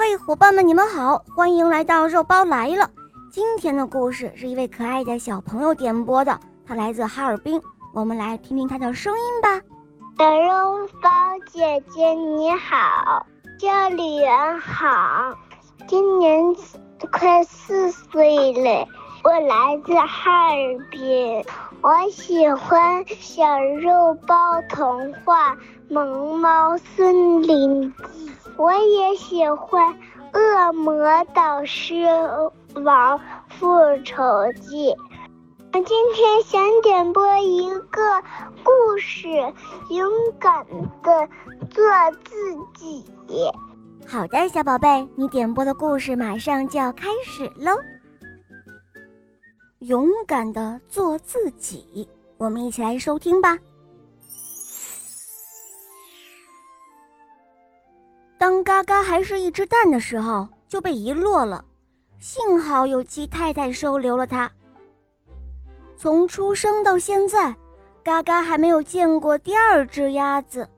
嘿，伙伴们，你们好，欢迎来到肉包来了。今天的故事是一位可爱的小朋友点播的，他来自哈尔滨，我们来听听他的声音吧。小肉包姐姐你好，叫李元好，今年快四岁了，我来自哈尔滨，我喜欢小肉包童话《萌猫森林记》。我也喜欢《恶魔导师王复仇记》。我今天想点播一个故事：勇敢的做自己。好的，小宝贝，你点播的故事马上就要开始喽。勇敢的做自己，我们一起来收听吧。当嘎嘎还是一只蛋的时候，就被遗落了。幸好有鸡太太收留了它。从出生到现在，嘎嘎还没有见过第二只鸭子。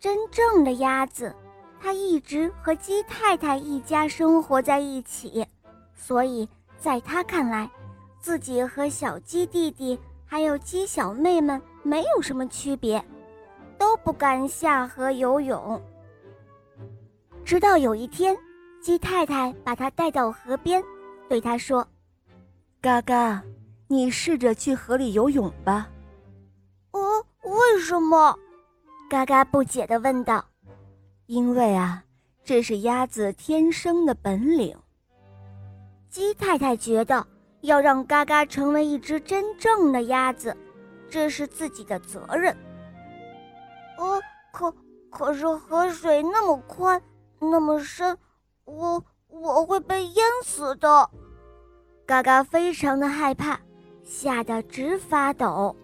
真正的鸭子，它一直和鸡太太一家生活在一起，所以在他看来，自己和小鸡弟弟还有鸡小妹们没有什么区别，都不敢下河游泳。直到有一天，鸡太太把它带到河边，对它说：“嘎嘎，你试着去河里游泳吧。”“哦，为什么？”嘎嘎不解地问道。“因为啊，这是鸭子天生的本领。”鸡太太觉得要让嘎嘎成为一只真正的鸭子，这是自己的责任。呃，可可是河水那么宽。那么深，我我会被淹死的。嘎嘎非常的害怕，吓得直发抖。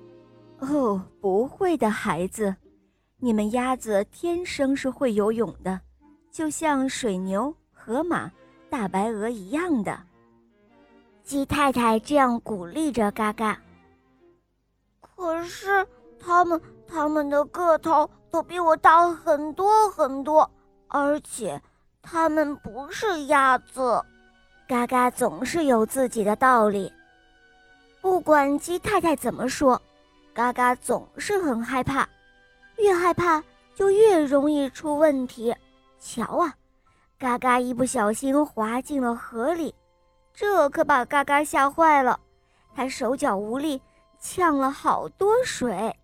哦，不会的，孩子，你们鸭子天生是会游泳的，就像水牛、河马、大白鹅一样的。鸡太太这样鼓励着嘎嘎。可是，它们它们的个头都比我大很多很多。而且，它们不是鸭子，嘎嘎总是有自己的道理。不管鸡太太怎么说，嘎嘎总是很害怕，越害怕就越容易出问题。瞧啊，嘎嘎一不小心滑进了河里，这可把嘎嘎吓坏了，他手脚无力，呛了好多水。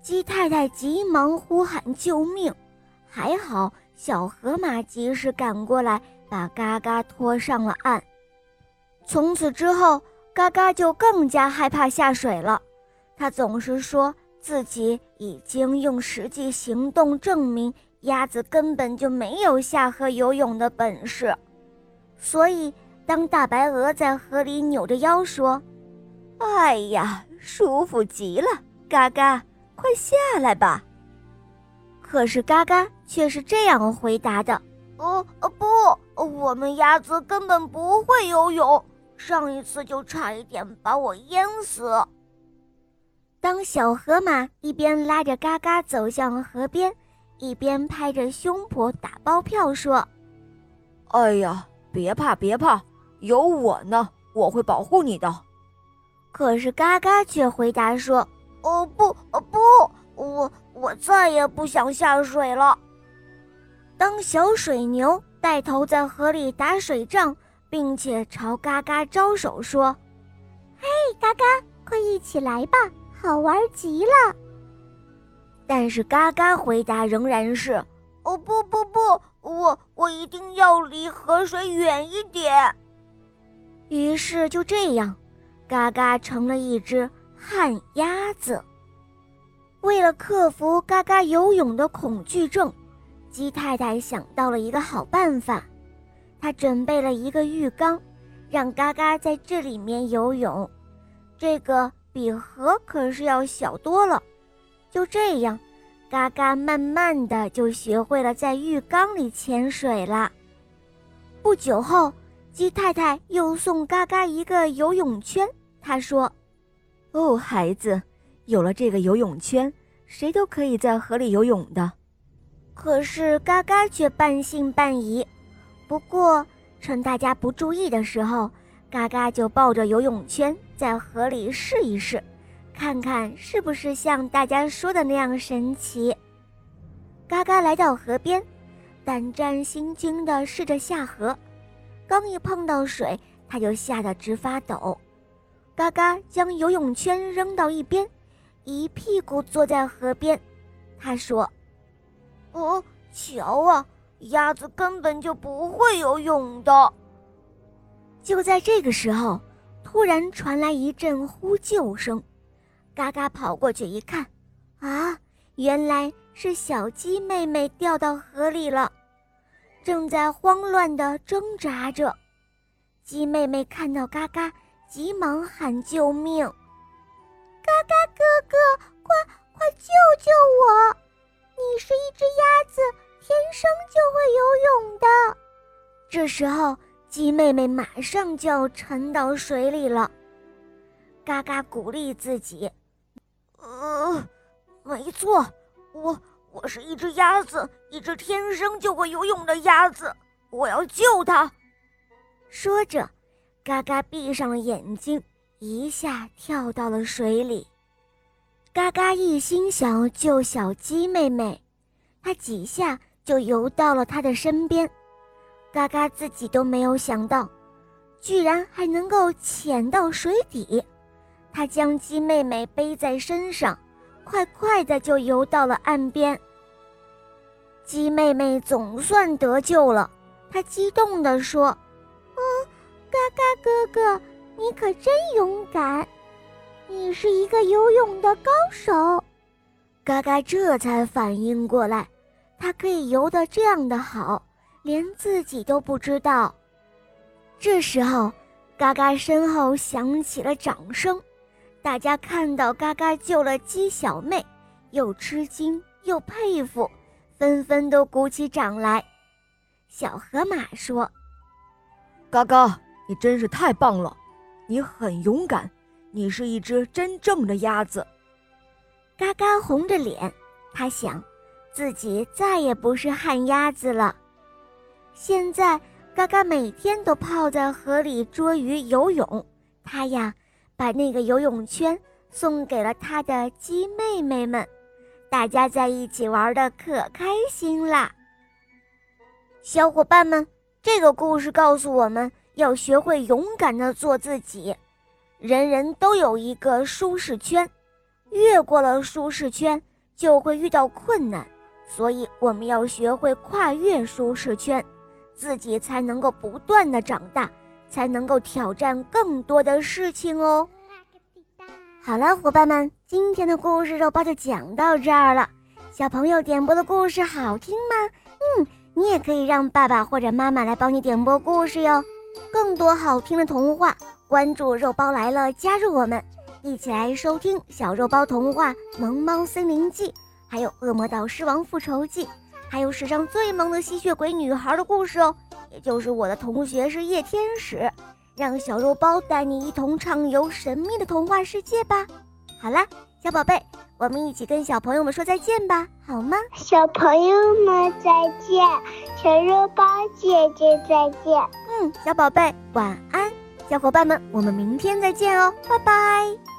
鸡太太急忙呼喊救命。还好，小河马及时赶过来，把嘎嘎拖上了岸。从此之后，嘎嘎就更加害怕下水了。他总是说自己已经用实际行动证明，鸭子根本就没有下河游泳的本事。所以，当大白鹅在河里扭着腰说：“哎呀，舒服极了，嘎嘎，快下来吧。”可是嘎嘎却是这样回答的：“哦哦不，我们鸭子根本不会游泳，上一次就差一点把我淹死。”当小河马一边拉着嘎嘎走向河边，一边拍着胸脯打包票说：“哎呀，别怕别怕，有我呢，我会保护你的。”可是嘎嘎却回答说：“哦不哦不，我。”我再也不想下水了。当小水牛带头在河里打水仗，并且朝嘎嘎招手说：“嘿，嘎嘎，快一起来吧，好玩极了。”但是嘎嘎回答仍然是：“哦不不不，我我一定要离河水远一点。”于是就这样，嘎嘎成了一只旱鸭子。为了克服嘎嘎游泳的恐惧症，鸡太太想到了一个好办法。她准备了一个浴缸，让嘎嘎在这里面游泳。这个比河可是要小多了。就这样，嘎嘎慢慢的就学会了在浴缸里潜水了。不久后，鸡太太又送嘎嘎一个游泳圈。她说：“哦，孩子。”有了这个游泳圈，谁都可以在河里游泳的。可是嘎嘎却半信半疑，不过，趁大家不注意的时候，嘎嘎就抱着游泳圈在河里试一试，看看是不是像大家说的那样神奇。嘎嘎来到河边，胆战心惊地试着下河，刚一碰到水，他就吓得直发抖。嘎嘎将游泳圈扔到一边，一屁股坐在河边。他说：“哦，瞧啊，鸭子根本就不会游泳的。”就在这个时候，突然传来一阵呼救声。嘎嘎跑过去一看，啊，原来是小鸡妹妹掉到河里了，正在慌乱地挣扎着。鸡妹妹看到嘎嘎。急忙喊救命！嘎嘎哥哥，快快救救我！你是一只鸭子，天生就会游泳的。这时候，鸡妹妹马上就要沉到水里了。嘎嘎鼓励自己：“呃，没错，我我是一只鸭子，一只天生就会游泳的鸭子，我要救它。”说着。嘎嘎闭上了眼睛，一下跳到了水里。嘎嘎一心想要救小鸡妹妹，它几下就游到了它的身边。嘎嘎自己都没有想到，居然还能够潜到水底。他将鸡妹妹背在身上，快快的就游到了岸边。鸡妹妹总算得救了，她激动地说。嗯嘎嘎哥哥，你可真勇敢！你是一个游泳的高手。嘎嘎这才反应过来，他可以游得这样的好，连自己都不知道。这时候，嘎嘎身后响起了掌声，大家看到嘎嘎救了鸡小妹，又吃惊又佩服，纷纷都鼓起掌来。小河马说：“嘎嘎。”你真是太棒了，你很勇敢，你是一只真正的鸭子。嘎嘎红着脸，他想，自己再也不是旱鸭子了。现在，嘎嘎每天都泡在河里捉鱼游泳。他呀，把那个游泳圈送给了他的鸡妹妹们，大家在一起玩的可开心啦。小伙伴们，这个故事告诉我们。要学会勇敢的做自己。人人都有一个舒适圈，越过了舒适圈就会遇到困难，所以我们要学会跨越舒适圈，自己才能够不断的长大，才能够挑战更多的事情哦。好了，伙伴们，今天的故事肉包就讲到这儿了。小朋友点播的故事好听吗？嗯，你也可以让爸爸或者妈妈来帮你点播故事哟。更多好听的童话，关注“肉包来了”，加入我们，一起来收听小肉包童话《萌猫森林记》，还有《恶魔岛狮王复仇记》，还有史上最萌的吸血鬼女孩的故事哦，也就是我的同学是夜天使，让小肉包带你一同畅游神秘的童话世界吧。好啦，小宝贝，我们一起跟小朋友们说再见吧，好吗？小朋友们再见，小肉包姐姐再见。嗯，小宝贝晚安，小伙伴们，我们明天再见哦，拜拜。